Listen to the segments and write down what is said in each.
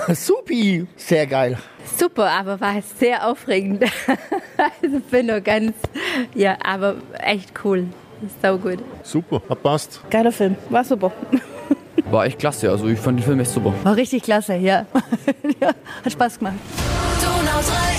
Supi, sehr geil. Super, aber war sehr aufregend. also bin nur ganz, ja, aber echt cool. Sau gut. Super, hat passt. Geiler Film, war super. War echt klasse, also ich fand den Film echt super. War richtig klasse, ja. ja hat Spaß gemacht. Donau 3 FM.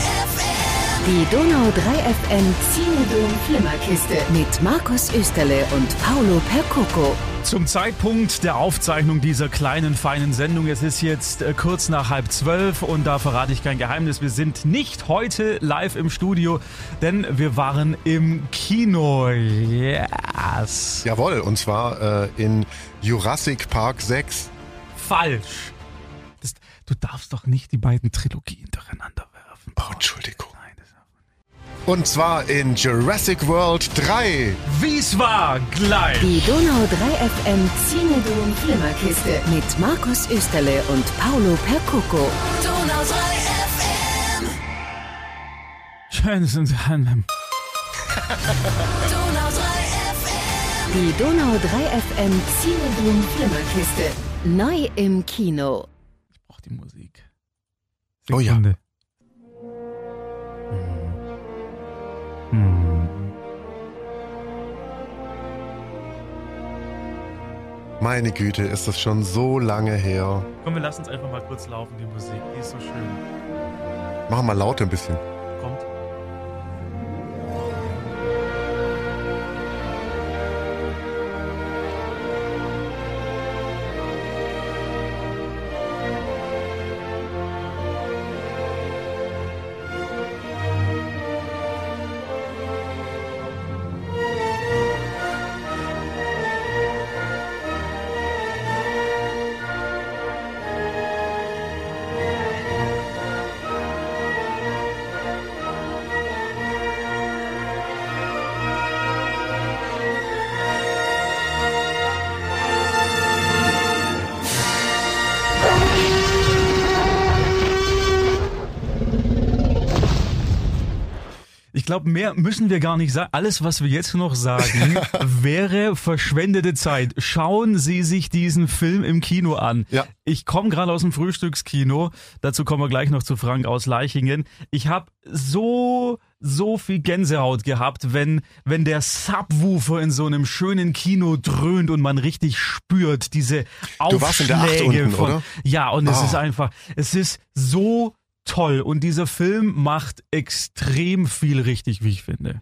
Die Donau 3 FM Cinedom Flimmerkiste mit Markus Österle und Paolo Percoco. Zum Zeitpunkt der Aufzeichnung dieser kleinen, feinen Sendung, es ist jetzt äh, kurz nach halb zwölf und da verrate ich kein Geheimnis, wir sind nicht heute live im Studio, denn wir waren im Kino. Yes. Jawohl, und zwar äh, in Jurassic Park 6. Falsch. Das, du darfst doch nicht die beiden Trilogien durcheinander werfen. Oh, Entschuldigung. Und zwar in Jurassic World 3. Wie's war gleich. Die Donau 3 FM Cinedom Flimmerkiste mit Markus Österle und Paolo Percoco. Donau 3 FM. Schön sind Sie an. Donau 3 FM. Die Donau 3 FM Cinedom Flimmerkiste. Neu im Kino. Ich brauch die Musik. Oh ja. Meine Güte, ist das schon so lange her. Komm, wir lassen uns einfach mal kurz laufen, die Musik. Die ist so schön. Mach mal laut ein bisschen. Kommt. Glaube, mehr müssen wir gar nicht sagen. Alles, was wir jetzt noch sagen, wäre verschwendete Zeit. Schauen Sie sich diesen Film im Kino an. Ja. Ich komme gerade aus dem Frühstückskino. Dazu kommen wir gleich noch zu Frank aus Leichingen. Ich habe so so viel Gänsehaut gehabt, wenn wenn der Subwoofer in so einem schönen Kino dröhnt und man richtig spürt diese Du warst in der Acht Aufschläge unten, von oder? ja und es Ah. ist einfach es ist so toll und dieser Film macht extrem viel richtig, wie ich finde.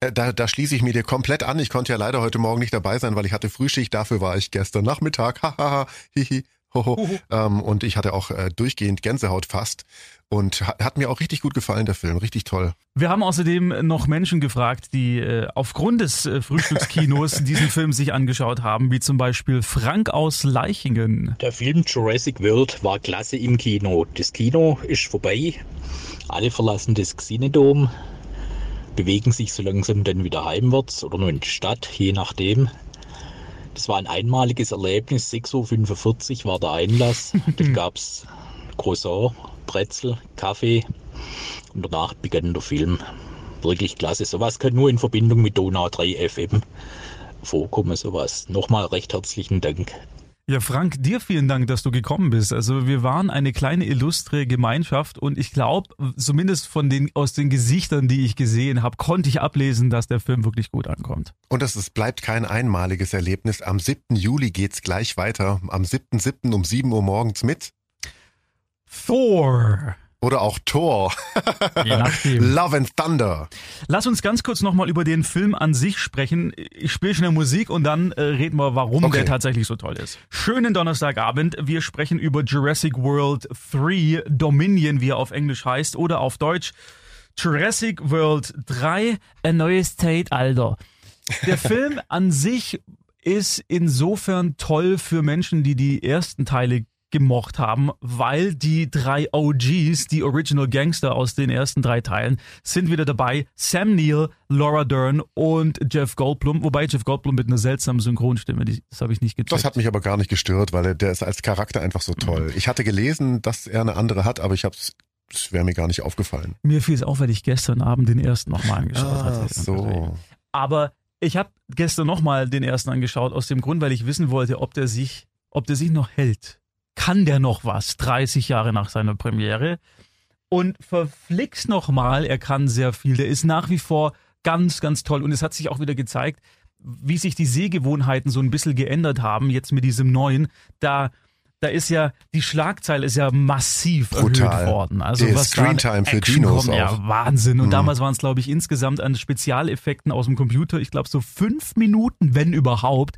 Äh, Da, da schließe ich mir dir komplett an. Ich konnte ja leider heute Morgen nicht dabei sein, weil ich hatte Frühschicht. Dafür war ich gestern Nachmittag. Hahaha, hihi, hoho. Ähm, und ich hatte auch äh, durchgehend Gänsehaut fast. Und hat, hat mir auch richtig gut gefallen, der Film. Richtig toll. Wir haben außerdem noch Menschen gefragt, die äh, aufgrund des äh, Frühstückskinos diesen Film sich angeschaut haben, wie zum Beispiel Frank aus Leichingen. Der Film Jurassic World war klasse im Kino. Das Kino ist vorbei. Alle verlassen das Xenodom, bewegen sich so langsam dann wieder heimwärts oder nur in die Stadt, je nachdem. Das war ein einmaliges Erlebnis. 6.45 Uhr war der Einlass. Dann gab es Croissant, Brezel, Kaffee und danach begann der Film. Wirklich klasse. Sowas kann nur in Verbindung mit Donau 3 FM vorkommen. Sowas. Nochmal recht herzlichen Dank. Ja, Frank, dir vielen Dank, dass du gekommen bist. Also wir waren eine kleine illustre Gemeinschaft und ich glaube, zumindest von den aus den Gesichtern, die ich gesehen habe, konnte ich ablesen, dass der Film wirklich gut ankommt. Und es ist, bleibt kein einmaliges Erlebnis. Am 7. Juli geht's gleich weiter. Am 7.7. um 7 Uhr morgens mit. Thor. Oder auch Thor. Love and Thunder. Lass uns ganz kurz nochmal über den Film an sich sprechen. Ich spiele schnell Musik und dann äh, reden wir, warum Okay. der tatsächlich so toll ist. Schönen Donnerstagabend. Wir sprechen über Jurassic World 3 Dominion, wie er auf Englisch heißt, oder auf Deutsch Jurassic World 3 ein neues Zeitalter. Der Film an sich ist insofern toll für Menschen, die die ersten Teile gemocht haben, weil die drei OGs, die Original Gangster aus den ersten drei Teilen, sind wieder dabei. Sam Neill, Laura Dern und Jeff Goldblum, wobei Jeff Goldblum mit einer seltsamen Synchronstimme, die, das habe ich nicht gecheckt. Das hat mich aber gar nicht gestört, weil er, der ist als Charakter einfach so toll. Ich hatte gelesen, dass er eine andere hat, aber ich hab's, es wäre mir gar nicht aufgefallen. Mir fiel es auf, weil ich gestern Abend den ersten nochmal angeschaut Ah, hatte. so. Aber ich habe gestern nochmal den ersten angeschaut, aus dem Grund, weil ich wissen wollte, ob der sich, ob der sich noch hält. Kann der noch was, 30 Jahre nach seiner Premiere. Und verflixt nochmal, er kann sehr viel. Der ist nach wie vor ganz, ganz toll. Und es hat sich auch wieder gezeigt, wie sich die Sehgewohnheiten so ein bisschen geändert haben, jetzt mit diesem neuen. Da, da ist ja, die Schlagzeile ist ja massiv Brutal. erhöht worden. Also Die was Screentime für Dinos kommt. Ja, Wahnsinn. Und Mhm. damals waren es, glaube ich, insgesamt an Spezialeffekten aus dem Computer, ich glaube, so fünf Minuten, wenn überhaupt.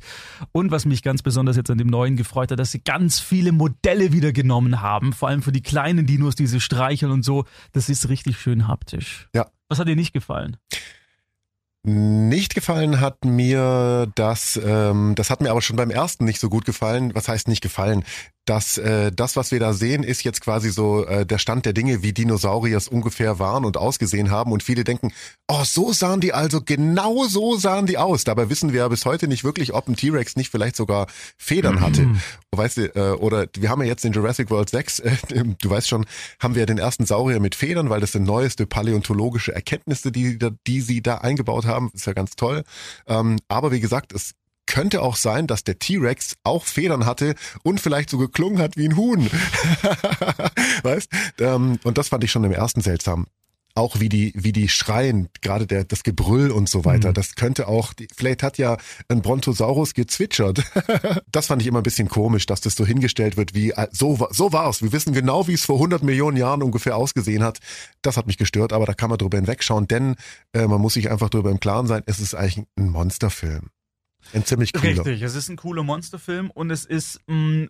Und was mich ganz besonders jetzt an dem neuen gefreut hat, dass sie ganz viele Modelle wieder genommen haben, vor allem für die kleinen Dinos, diese Streicheln und so. Das ist richtig schön haptisch. Ja. Was hat dir nicht gefallen? Nicht gefallen hat mir das, ähm, das hat mir aber schon beim ersten nicht so gut gefallen. Was heißt nicht gefallen? dass äh, das, was wir da sehen, ist jetzt quasi so äh, der Stand der Dinge, wie Dinosaurier es ungefähr waren und ausgesehen haben. Und viele denken, oh, so sahen die also, genau so sahen die aus. Dabei wissen wir ja bis heute nicht wirklich, ob ein T-Rex nicht vielleicht sogar Federn hatte. Weißt du, äh, oder wir haben ja jetzt in Jurassic World 6, äh, du weißt schon, haben wir den ersten Saurier mit Federn, weil das sind neueste paläontologische Erkenntnisse, die, die sie da eingebaut haben. Ist ja ganz toll. Ähm, aber wie gesagt, es könnte auch sein, dass der T-Rex auch Federn hatte und vielleicht so geklungen hat wie ein Huhn. weißt? Ähm, und das fand ich schon im ersten seltsam. Auch wie die, wie die schreien, gerade der, das Gebrüll und so weiter. Mhm. Das könnte auch, vielleicht hat ja ein Brontosaurus gezwitschert. das fand ich immer ein bisschen komisch, dass das so hingestellt wird, wie, äh, so, so war's. Wir wissen genau, wie es vor 100 Millionen Jahren ungefähr ausgesehen hat. Das hat mich gestört, aber da kann man drüber hinwegschauen, denn äh, man muss sich einfach drüber im Klaren sein, es ist eigentlich ein Monsterfilm. Ein ziemlich cooler. Richtig, es ist ein cooler Monsterfilm und es ist mh,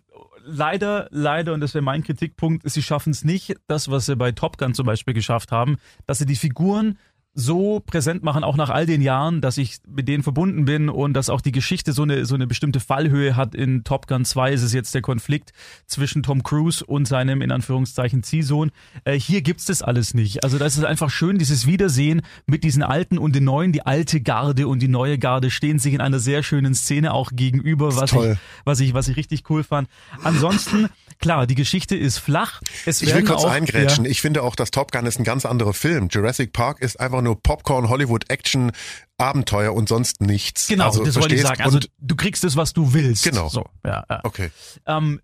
leider, leider, und das wäre mein Kritikpunkt, sie schaffen es nicht, das, was sie bei Top Gun zum Beispiel geschafft haben, dass sie die Figuren so präsent machen, auch nach all den Jahren, dass ich mit denen verbunden bin und dass auch die Geschichte so eine, so eine bestimmte Fallhöhe hat. In Top Gun 2 ist es jetzt der Konflikt zwischen Tom Cruise und seinem, in Anführungszeichen, Ziehsohn. Äh, hier gibt's das alles nicht. Also das ist einfach schön, dieses Wiedersehen mit diesen Alten und den Neuen. Die alte Garde und die neue Garde stehen sich in einer sehr schönen Szene auch gegenüber, was ich, was ich, was ich richtig cool fand. Ansonsten, klar, die Geschichte ist flach. Es Ich will kurz auch, eingrätschen. Ja, Ich finde auch, dass Top Gun ist ein ganz anderer Film. Jurassic Park ist einfach nur Popcorn, Hollywood, Action, Abenteuer und sonst nichts. genau, also, das wollte ich sagen. Also du kriegst es, was du willst. Genau. So, ja, ja. okay. Ähm,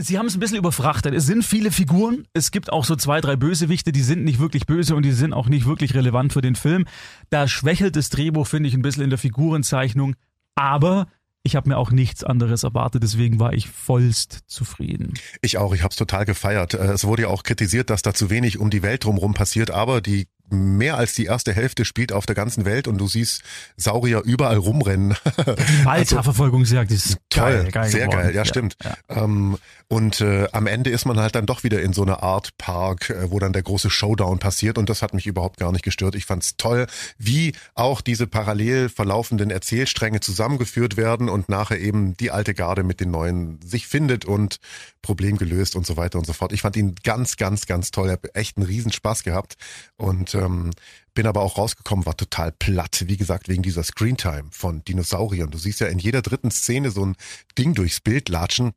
Sie haben es ein bisschen überfrachtet. Es sind viele Figuren. Es gibt auch so zwei, drei Bösewichte, die sind nicht wirklich böse und die sind auch nicht wirklich relevant für den Film. Da schwächelt das Drehbuch, finde ich, ein bisschen in der Figurenzeichnung. Aber ich habe mir auch nichts anderes erwartet, deswegen war ich vollst zufrieden. Ich auch, ich habe es total gefeiert. Äh, Es wurde ja auch kritisiert, dass da zu wenig um die Welt drumherum passiert, aber die mehr als die erste Hälfte spielt auf der ganzen Welt und du siehst Saurier überall rumrennen. Malta-Verfolgungsjagd ist Toll, geil, geil sehr geworden. geil, ja, stimmt. Ähm, und äh, am Ende ist man halt dann doch wieder in so einer Art Park, äh, wo dann der große Showdown passiert und das hat mich überhaupt gar nicht gestört. Ich fand's toll, wie auch diese parallel verlaufenden Erzählstränge zusammengeführt werden und nachher eben die alte Garde mit den neuen sich findet und Problem gelöst und so weiter und so fort. Ich fand ihn ganz, ganz, ganz toll. Er hat echt einen Riesenspaß gehabt und ähm, bin aber auch rausgekommen, war total platt. Wie gesagt, wegen dieser Screentime von Dinosauriern. Du siehst ja in jeder dritten Szene so ein Ding durchs Bild latschen.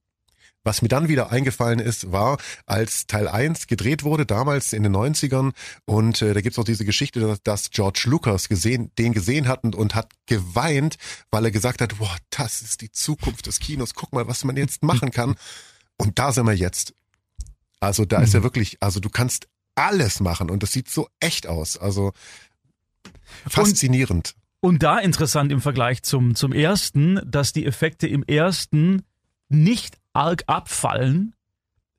Was mir dann wieder eingefallen ist, war, als Teil 1 gedreht wurde, damals in den 90ern, und äh, da gibt's auch diese Geschichte, dass, dass George Lucas gesehen, den gesehen hat und, und hat geweint, weil er gesagt hat, boah, das ist die Zukunft des Kinos, guck mal, was man jetzt machen kann. Und da sind wir jetzt. Also da ist ja wirklich, also du kannst alles machen und das sieht so echt aus. Also faszinierend. Und da interessant im Vergleich zum, zum ersten, dass die Effekte im ersten nicht arg abfallen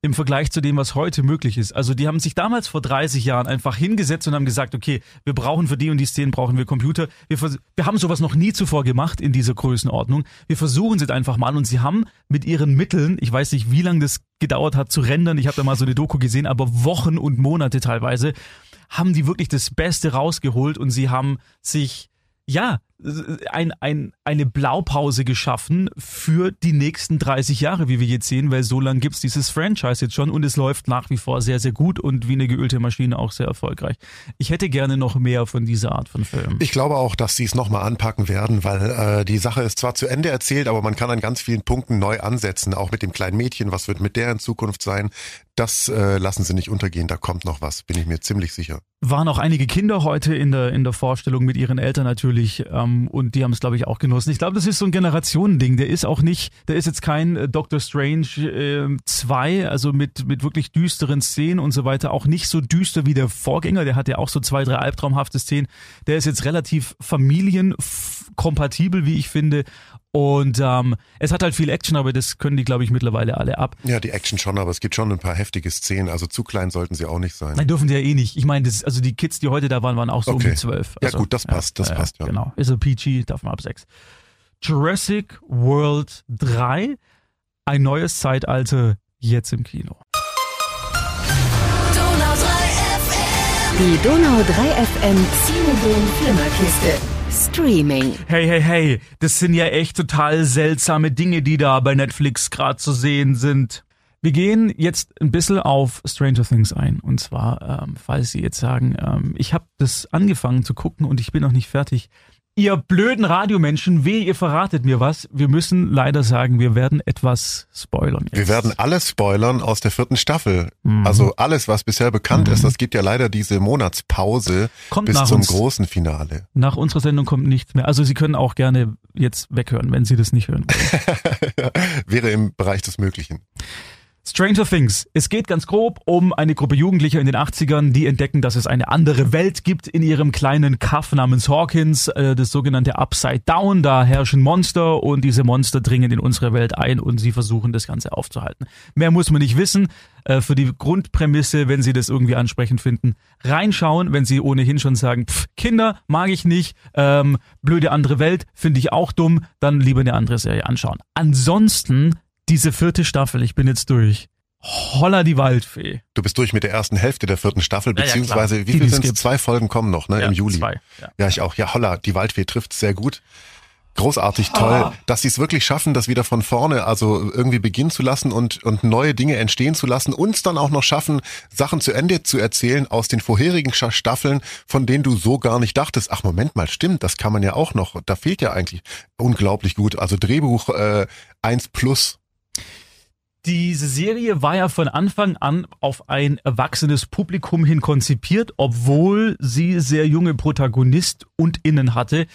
im Vergleich zu dem, was heute möglich ist. Also die haben sich damals vor 30 Jahren einfach hingesetzt und haben gesagt, okay, wir brauchen für die und die Szenen brauchen wir Computer. Wir, wir haben sowas noch nie zuvor gemacht in dieser Größenordnung. Wir versuchen es jetzt einfach mal und sie haben mit ihren Mitteln, ich weiß nicht, wie lange das gedauert hat zu rendern, ich habe da mal so eine Doku gesehen, aber Wochen und Monate teilweise, haben die wirklich das Beste rausgeholt und sie haben sich ja, ein, ein, eine Blaupause geschaffen für die nächsten 30 Jahre, wie wir jetzt sehen, weil so lange gibt's dieses Franchise jetzt schon und es läuft nach wie vor sehr, sehr gut und wie eine geölte Maschine auch sehr erfolgreich. Ich hätte gerne noch mehr von dieser Art von Film. Ich glaube auch, dass sie es nochmal anpacken werden, weil äh, die Sache ist zwar zu Ende erzählt, aber man kann an ganz vielen Punkten neu ansetzen, auch mit dem kleinen Mädchen, was wird mit der in Zukunft sein. Das äh, lassen sie nicht untergehen. Da kommt noch was, bin ich mir ziemlich sicher. Waren auch einige Kinder heute in der, in der Vorstellung mit ihren Eltern natürlich ähm, und die haben es, glaube ich, auch genossen. Ich glaube, das ist so ein Generationending. Der ist auch nicht, der ist jetzt kein äh, Doctor Strange 2, äh, also mit, mit wirklich düsteren Szenen und so weiter. Auch nicht so düster wie der Vorgänger. Der hat ja auch so zwei, drei albtraumhafte Szenen. Der ist jetzt relativ familienkompatibel, wie ich finde. Und ähm, es hat halt viel Action, aber das können die, glaube ich, mittlerweile alle ab. Ja, die Action schon, aber es gibt schon ein paar heftige Szenen. Also zu klein sollten sie auch nicht sein. Nein, dürfen die ja eh nicht. Ich meine, das, also die Kids, die heute da waren, waren auch so Okay. um die zwölf. Ja Also, gut, das passt, das passt, ja. Genau. Ist a PG, darf man ab sechs. Jurassic World 3, ein neues Zeitalter, jetzt im Kino. Donau 3 FM. Die Donau 3 FM Cinedom Flimmerkiste. Streaming. Hey, hey, hey, das sind ja echt total seltsame Dinge, die da bei Netflix gerade zu sehen sind. Wir gehen jetzt ein bisschen auf Stranger Things ein. Und zwar, ähm, falls Sie jetzt sagen, ähm, ich habe das angefangen zu gucken und ich bin noch nicht fertig. Ihr blöden Radiomenschen, weh, ihr verratet mir was. Wir müssen leider sagen, wir werden etwas spoilern. Jetzt. Wir werden alles spoilern aus der vierten Staffel. Mhm. Also alles, was bisher bekannt ist. Es gibt ja leider diese Monatspause Kommt bis zum uns. großen Finale. Nach unserer Sendung kommt nichts mehr. Also Sie können auch gerne jetzt weghören, wenn Sie das nicht hören wollen. Wäre im Bereich des Möglichen. Stranger Things. Es geht ganz grob um eine Gruppe Jugendlicher in den 80ern, die entdecken, dass es eine andere Welt gibt in ihrem kleinen Kaff namens Hawkins, äh, das sogenannte Upside Down. Da herrschen Monster und diese Monster dringen in unsere Welt ein und sie versuchen das Ganze aufzuhalten. Mehr muss man nicht wissen. Äh, für die Grundprämisse, wenn Sie das irgendwie ansprechend finden, reinschauen. Wenn Sie ohnehin schon sagen, pff, Kinder mag ich nicht, ähm, blöde andere Welt finde ich auch dumm, dann lieber eine andere Serie anschauen. Ansonsten diese vierte Staffel, ich bin jetzt durch. Holla die Waldfee. Du bist durch mit der ersten Hälfte der vierten Staffel, Ja, ja, beziehungsweise klar. wie viel sind es? Zwei Folgen kommen noch, ne? Ja, Im Juli. zwei, ja. ja, ich auch. Ja, holla, die Waldfee trifft sehr gut. Großartig toll, dass sie es wirklich schaffen, das wieder von vorne, also irgendwie beginnen zu lassen und, und neue Dinge entstehen zu lassen, uns dann auch noch schaffen, Sachen zu Ende zu erzählen aus den vorherigen Staffeln, von denen du so gar nicht dachtest. Ach, Moment mal, stimmt, das kann man ja auch noch. Da fehlt ja eigentlich unglaublich gut. Also Drehbuch äh, 1 plus. Diese Serie war ja von Anfang an auf ein erwachsenes Publikum hin konzipiert, obwohl sie sehr junge Protagonist und Innen hatte.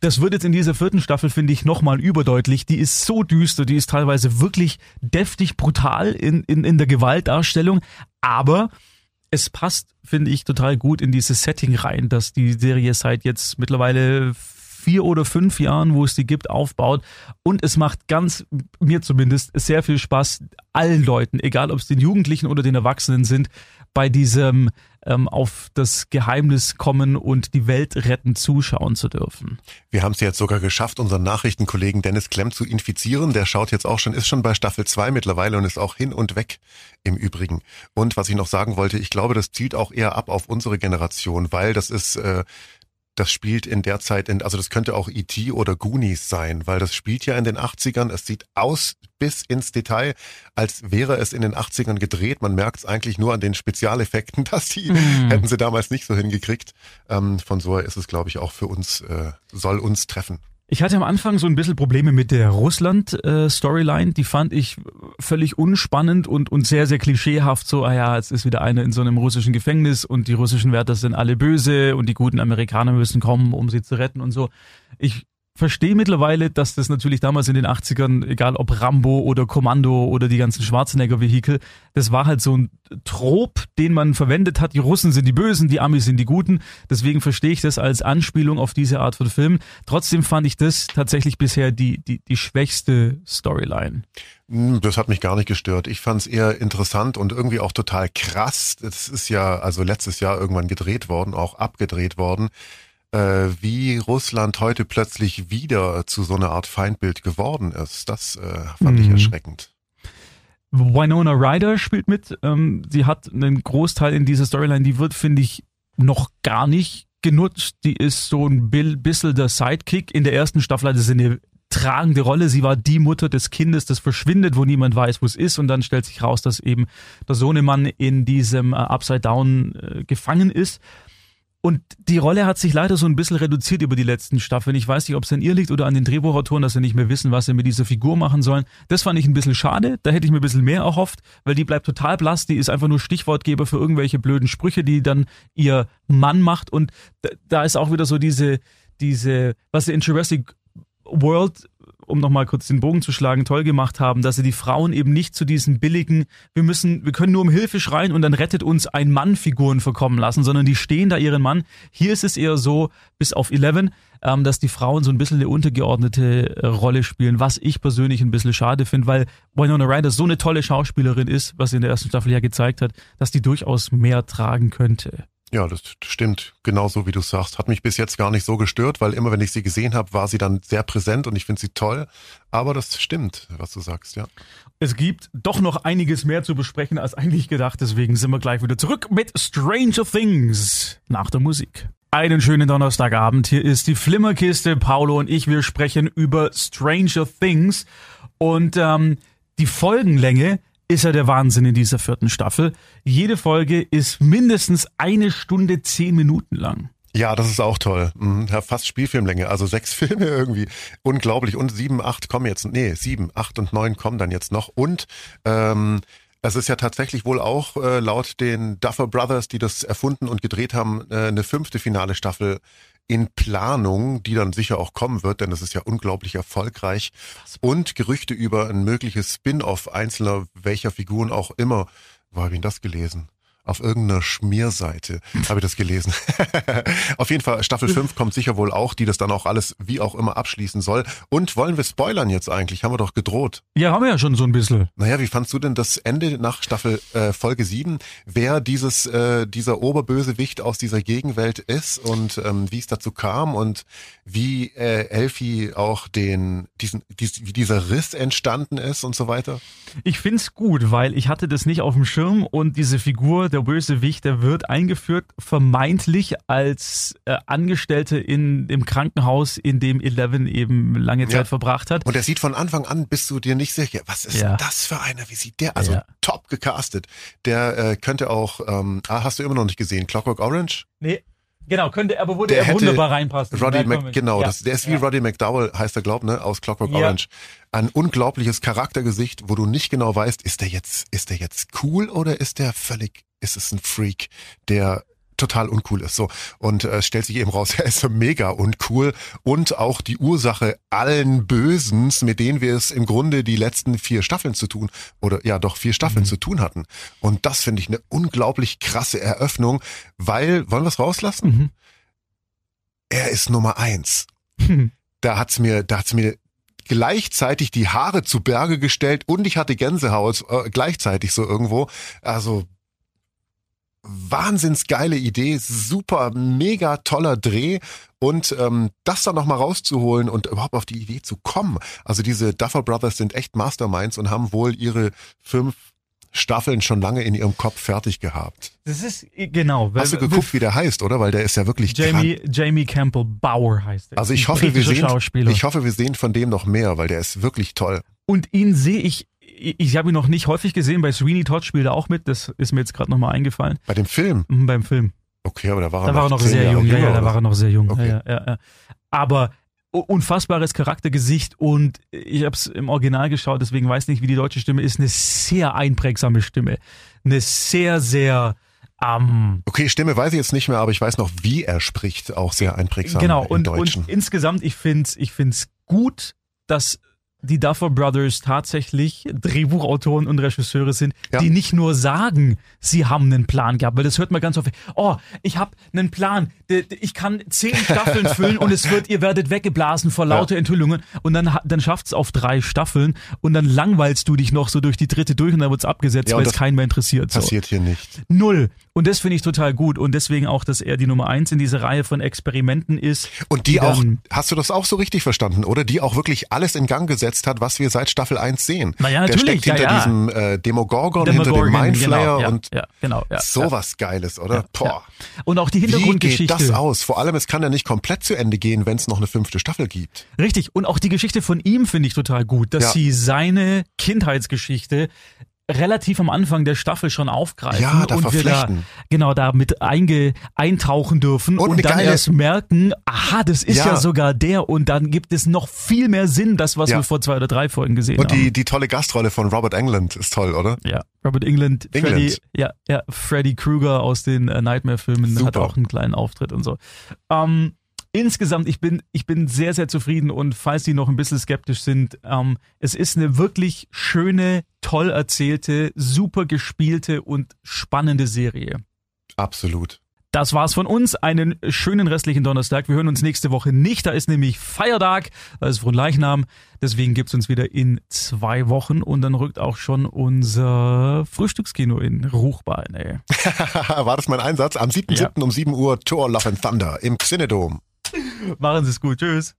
Das wird jetzt in dieser vierten Staffel, finde ich, nochmal überdeutlich. Die ist so düster, die ist teilweise wirklich deftig brutal in, in, in der Gewaltdarstellung, aber es passt, finde ich, total gut in dieses Setting rein, dass die Serie seit jetzt mittlerweile vier oder fünf Jahren, wo es die gibt, aufbaut. Und es macht ganz, mir zumindest, sehr viel Spaß, allen Leuten, egal ob es den Jugendlichen oder den Erwachsenen sind, bei diesem ähm, auf das Geheimnis kommen und die Welt retten zuschauen zu dürfen. Wir haben es jetzt sogar geschafft, unseren Nachrichtenkollegen Dennis Klemm zu infizieren. Der schaut jetzt auch schon, ist schon bei Staffel 2 mittlerweile und ist auch hin und weg im Übrigen. Und was ich noch sagen wollte, ich glaube, das zielt auch eher ab auf unsere Generation, weil das ist, äh, das spielt in der Zeit, in, also das könnte auch E.T. oder Goonies sein, weil das spielt ja in den 80ern. Es sieht aus bis ins Detail, als wäre es in den 80ern gedreht. Man merkt es eigentlich nur an den Spezialeffekten, dass die hätten sie damals nicht so hingekriegt. Ähm, von so her ist es, glaube ich, auch für uns, äh, soll uns treffen. Ich hatte am Anfang so ein bisschen Probleme mit der Russland-Storyline. Die fand ich völlig unspannend und, und sehr, sehr klischeehaft. So, ah ja, jetzt ist wieder einer in so einem russischen Gefängnis und die russischen Wärter sind alle böse und die guten Amerikaner müssen kommen, um sie zu retten und so. Ich verstehe mittlerweile, dass das natürlich damals in den 80ern, egal ob Rambo oder Kommando oder die ganzen Schwarzenegger-Vehikel, das war halt so ein Trop, den man verwendet hat. Die Russen sind die Bösen, die Amis sind die Guten. Deswegen verstehe ich das als Anspielung auf diese Art von Film. Trotzdem fand ich das tatsächlich bisher die, die, die schwächste Storyline. Hm, Das hat mich gar nicht gestört. Ich fand es eher interessant und irgendwie auch total krass. Das ist ja also letztes Jahr irgendwann gedreht worden, auch abgedreht worden, wie Russland heute plötzlich wieder zu so einer Art Feindbild geworden ist. Das äh, fand ich Mhm. erschreckend. Winona Ryder spielt mit. Ähm, sie hat einen Großteil in dieser Storyline, die wird, finde ich, noch gar nicht genutzt. Die ist so ein bisschen der Sidekick. In der ersten Staffel hatte sie eine tragende Rolle. Sie war die Mutter des Kindes, das verschwindet, wo niemand weiß, wo es ist. Und dann stellt sich raus, dass eben der Sohnemann in diesem äh, Upside Down äh, gefangen ist. Und die Rolle hat sich leider so ein bisschen reduziert über die letzten Staffeln. Ich weiß nicht, ob es an ihr liegt oder an den Drehbuchautoren, dass sie nicht mehr wissen, was sie mit dieser Figur machen sollen. Das fand ich ein bisschen schade. Da hätte ich mir ein bisschen mehr erhofft, weil die bleibt total blass. Die ist einfach nur Stichwortgeber für irgendwelche blöden Sprüche, die dann ihr Mann macht. Und da, ist auch wieder so diese, diese, was sie in Jurassic World um nochmal kurz den Bogen zu schlagen, toll gemacht haben, dass sie die Frauen eben nicht zu diesen billigen, wir müssen, wir können nur um Hilfe schreien und dann rettet uns ein Mann Figuren verkommen lassen, sondern die stehen da ihren Mann. Hier ist es eher so, bis auf 11, ähm, dass die Frauen so ein bisschen eine untergeordnete äh, Rolle spielen, was ich persönlich ein bisschen schade finde, weil Winona Ryder so eine tolle Schauspielerin ist, was sie in der ersten Staffel ja gezeigt hat, dass die durchaus mehr tragen könnte. Ja, das stimmt, genauso wie du sagst. Hat mich bis jetzt gar nicht so gestört, weil immer wenn ich sie gesehen habe, war sie dann sehr präsent und ich finde sie toll. Aber das stimmt, was du sagst, ja. Es gibt doch noch einiges mehr zu besprechen als eigentlich gedacht, deswegen sind wir gleich wieder zurück mit Stranger Things nach der Musik. Einen schönen Donnerstagabend. Hier ist die Flimmerkiste. Paolo und ich, wir sprechen über Stranger Things. Und ähm, die Folgenlänge ist ja der Wahnsinn in dieser vierten Staffel. Jede Folge ist mindestens eine Stunde zehn Minuten lang. Ja, das ist auch toll. Mhm, fast Spielfilmlänge. Also sechs Filme irgendwie. Unglaublich. Und sieben, acht kommen jetzt. Nee, sieben, acht und neun kommen dann jetzt noch. Und ähm, es ist ja tatsächlich wohl auch äh, laut den Duffer Brothers, die das erfunden und gedreht haben, äh, eine fünfte finale Staffel in Planung, die dann sicher auch kommen wird, denn das ist ja unglaublich erfolgreich. Und Gerüchte über ein mögliches Spin-off einzelner welcher Figuren auch immer. Wo habe ich denn das gelesen? Auf irgendeiner Schmierseite habe ich das gelesen. Auf jeden Fall, Staffel 5 kommt sicher wohl auch, die das dann auch alles wie auch immer abschließen soll. Und wollen wir spoilern jetzt eigentlich? Haben wir doch gedroht. Ja, haben wir ja schon so ein bisschen. Naja, wie fandst du denn das Ende nach Staffel äh, Folge 7? Wer dieses, äh, dieser Oberbösewicht aus dieser Gegenwelt ist und ähm, wie es dazu kam und wie äh, Elfie auch den, diesen, dies, wie dieser Riss entstanden ist und so weiter? Ich find's gut, weil ich hatte das nicht auf dem Schirm und diese Figur, der Bösewicht, der wird eingeführt, vermeintlich als äh, Angestellte in dem Krankenhaus, in dem Eleven eben lange Zeit Ja. verbracht hat. Und er sieht von Anfang an, bist du dir nicht sicher, was ist Ja. das für einer? Wie sieht der? Also Ja. top gecastet. Der äh, könnte auch, ähm, ah, hast du immer noch nicht gesehen, Clockwork Orange? Nee, genau, könnte, aber würde Der er hätte wunderbar reinpassen. Roddy komm, genau, ja. das, der ist wie Ja. Roddy McDowell, heißt er, glaub, ne, aus Clockwork Ja. Orange. Ein unglaubliches Charaktergesicht, wo du nicht genau weißt, ist der jetzt, ist der jetzt cool oder ist der völlig, ist es ein Freak, der total uncool ist. So und äh, es stellt sich eben raus, er ist so mega uncool und auch die Ursache allen Bösens, mit denen wir es im Grunde die letzten vier Staffeln zu tun oder ja doch vier Staffeln Mhm. zu tun hatten. Und das finde ich eine unglaublich krasse Eröffnung, weil wollen wir es rauslassen? Mhm. Er ist Nummer eins. Da hat's mir, da hat's mir gleichzeitig die Haare zu Berge gestellt und ich hatte Gänsehaut äh, gleichzeitig so irgendwo. Also wahnsinns geile Idee, super, mega toller Dreh und ähm, das dann nochmal rauszuholen und überhaupt auf die Idee zu kommen. Also diese Duffer Brothers sind echt Masterminds und haben wohl ihre fünf Staffeln schon lange in ihrem Kopf fertig gehabt. Das ist, genau. Hast du geguckt, wie der heißt, oder? Weil der ist ja wirklich Jamie, Jamie Campbell Bauer heißt er. Also ich hoffe, wir sehen, ich hoffe, wir sehen von dem noch mehr, weil der ist wirklich toll. Und ihn sehe ich, ich, ich habe ihn noch nicht häufig gesehen, bei Sweeney Todd spielt er auch mit, das ist mir jetzt gerade nochmal eingefallen, Bei dem Film. Mhm, beim Film. Okay, aber da war er Da noch war er noch sehr Jahre jung, ja, ja, da war er noch sehr jung. Okay. Ja, ja, ja. Aber unfassbares Charaktergesicht und ich habe es im Original geschaut, deswegen weiß nicht, wie die deutsche Stimme ist. Eine sehr einprägsame Stimme. Eine sehr, sehr ähm, Okay, Stimme weiß ich jetzt nicht mehr, aber ich weiß noch, wie er spricht, auch sehr einprägsam genau. im Und, Deutschen. und insgesamt, ich finde es ich find's gut, dass die Duffer Brothers tatsächlich Drehbuchautoren und Regisseure sind, Ja. die nicht nur sagen, sie haben einen Plan gehabt, weil das hört man ganz oft. Oh, ich habe einen Plan, ich kann zehn Staffeln füllen und es wird, ihr werdet weggeblasen vor lauter Enthüllungen und dann, dann schafft's auf drei Staffeln und dann langweilst du dich noch so durch die dritte durch und dann wird's abgesetzt, Ja, weil es keinen mehr interessiert. So. Passiert hier nicht. Null. Und das finde ich total gut und deswegen auch, dass er die Nummer eins in dieser Reihe von Experimenten ist. Und die auch, dann- hast du das auch so richtig verstanden, oder? Die auch wirklich alles in Gang gesetzt hat, was wir seit Staffel 1 sehen. Na ja, Der natürlich, steckt hinter ja, diesem äh, Demogorgon, hinter dem Demogorgon, Mindflayer genau, ja, und ja, genau, ja, sowas Geiles, oder? Boah. Und auch die Wie geht Hintergrundgeschichte. das aus? Vor allem, es kann ja nicht komplett zu Ende gehen, wenn es noch eine fünfte Staffel gibt. Richtig. Und auch die Geschichte von ihm finde ich total gut, dass sie seine Kindheitsgeschichte relativ am Anfang der Staffel schon aufgreifen Ja, da und wir da genau da mit einge, eintauchen dürfen Und und, dann geile- erst merken, aha, das ist ja. Ja. sogar der und dann gibt es noch viel mehr Sinn, das, was Ja. wir vor zwei oder drei Folgen gesehen Und haben. die, die tolle Gastrolle von Robert England ist toll, oder? Ja, Robert England, England. Freddy, ja, ja, Freddy Krueger aus den äh, Nightmare-Filmen hat Super. auch einen kleinen Auftritt und so. Ähm, insgesamt, ich bin, ich bin sehr, sehr zufrieden und falls die noch ein bisschen skeptisch sind, ähm, es ist eine wirklich schöne, toll erzählte, super gespielte und spannende Serie. Absolut. Das war's von uns. Einen schönen restlichen Donnerstag. Wir hören uns nächste Woche nicht. Da ist nämlich Feiertag. Da ist Fronleichnam. Deswegen gibt's uns wieder in zwei Wochen. Und dann rückt auch schon unser Frühstückskino in Ruchbein. Ey. War das mein Einsatz? Am 7.7. um 7 Uhr Tor Love and Thunder im Xenodom. Machen Sie es gut. Tschüss.